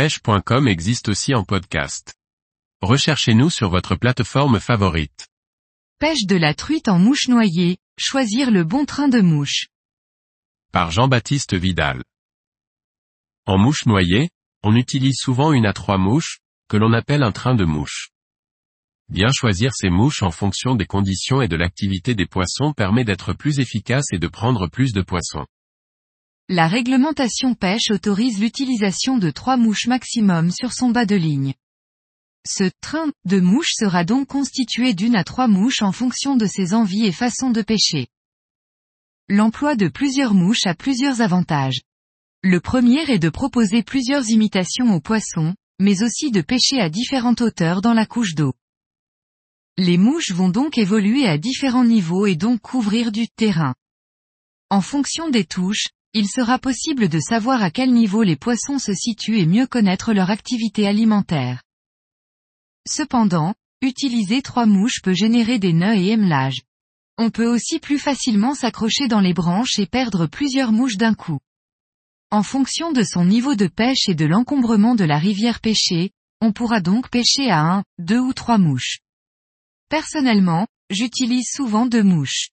pêche.com existe aussi en podcast. Recherchez-nous sur votre plateforme favorite. Pêche de la truite en mouche noyée, choisir le bon train de mouche. Par Jean-Baptiste Vidal. En mouche noyée, on utilise souvent une à trois mouches, que l'on appelle un train de mouche. Bien choisir ces mouches en fonction des conditions et de l'activité des poissons permet d'être plus efficace et de prendre plus de poissons. La réglementation pêche autorise l'utilisation de trois mouches maximum sur son bas de ligne. Ce train de mouche sera donc constitué d'une à trois mouches en fonction de ses envies et façons de pêcher. L'emploi de plusieurs mouches a plusieurs avantages. Le premier est de proposer plusieurs imitations aux poissons, mais aussi de pêcher à différentes hauteurs dans la couche d'eau. Les mouches vont donc évoluer à différents niveaux et donc couvrir du terrain. En fonction des touches, il sera possible de savoir à quel niveau les poissons se situent et mieux connaître leur activité alimentaire. Cependant, utiliser trois mouches peut générer des nœuds et émelages. On peut aussi plus facilement s'accrocher dans les branches et perdre plusieurs mouches d'un coup. En fonction de son niveau de pêche et de l'encombrement de la rivière pêchée, on pourra donc pêcher à un, deux ou trois mouches. Personnellement, j'utilise souvent deux mouches.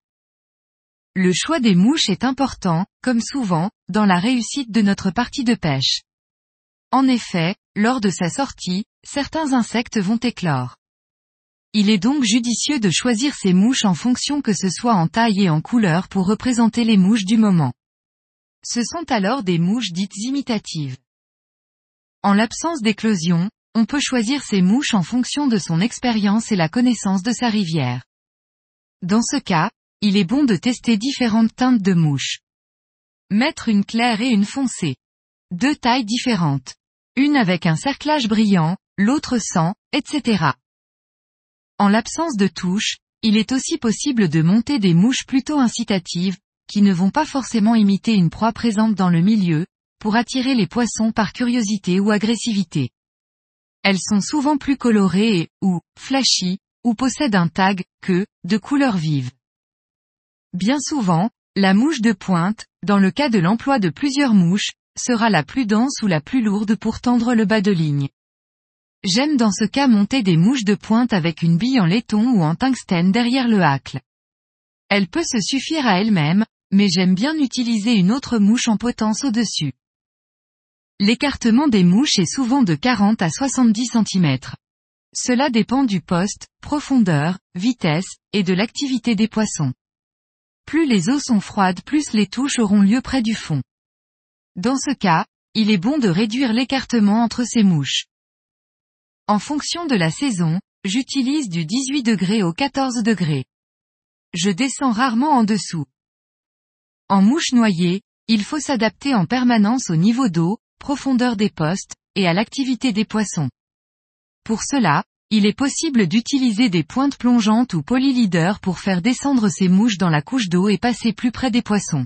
Le choix des mouches est important, comme souvent, dans la réussite de notre partie de pêche. En effet, lors de sa sortie, certains insectes vont éclore. Il est donc judicieux de choisir ces mouches en fonction que ce soit en taille et en couleur pour représenter les mouches du moment. Ce sont alors des mouches dites imitatives. En l'absence d'éclosion, on peut choisir ces mouches en fonction de son expérience et la connaissance de sa rivière. Dans ce cas, il est bon de tester différentes teintes de mouches. Mettre une claire et une foncée. Deux tailles différentes. Une avec un cerclage brillant, l'autre sans, etc. En l'absence de touches, il est aussi possible de monter des mouches plutôt incitatives, qui ne vont pas forcément imiter une proie présente dans le milieu, pour attirer les poissons par curiosité ou agressivité. Elles sont souvent plus colorées et, ou, flashy, ou possèdent un tag, que, de couleurs vives. Bien souvent, la mouche de pointe, dans le cas de l'emploi de plusieurs mouches, sera la plus dense ou la plus lourde pour tendre le bas de ligne. J'aime dans ce cas monter des mouches de pointe avec une bille en laiton ou en tungstène derrière le hacle. Elle peut se suffire à elle-même, mais j'aime bien utiliser une autre mouche en potence au-dessus. L'écartement des mouches est souvent de 40 à 70 cm. Cela dépend du poste, profondeur, vitesse, et de l'activité des poissons. Plus les eaux sont froides plus les touches auront lieu près du fond. Dans ce cas, il est bon de réduire l'écartement entre ces mouches. En fonction de la saison, j'utilise du 18 degrés au 14 degrés. Je descends rarement en dessous. En mouche noyée, il faut s'adapter en permanence au niveau d'eau, profondeur des postes, et à l'activité des poissons. Pour cela, il est possible d'utiliser des pointes plongeantes ou polyleaders pour faire descendre ces mouches dans la couche d'eau et passer plus près des poissons.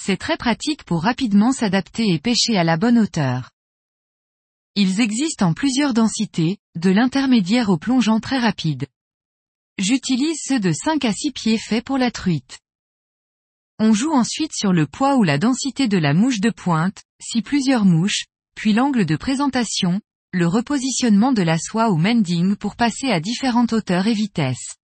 C'est très pratique pour rapidement s'adapter et pêcher à la bonne hauteur. Ils existent en plusieurs densités, de l'intermédiaire au plongeant très rapide. J'utilise ceux de 5 à 6 pieds faits pour la truite. On joue ensuite sur le poids ou la densité de la mouche de pointe, si plusieurs mouches, puis l'angle de présentation, le repositionnement de la soie ou mending pour passer à différentes hauteurs et vitesses.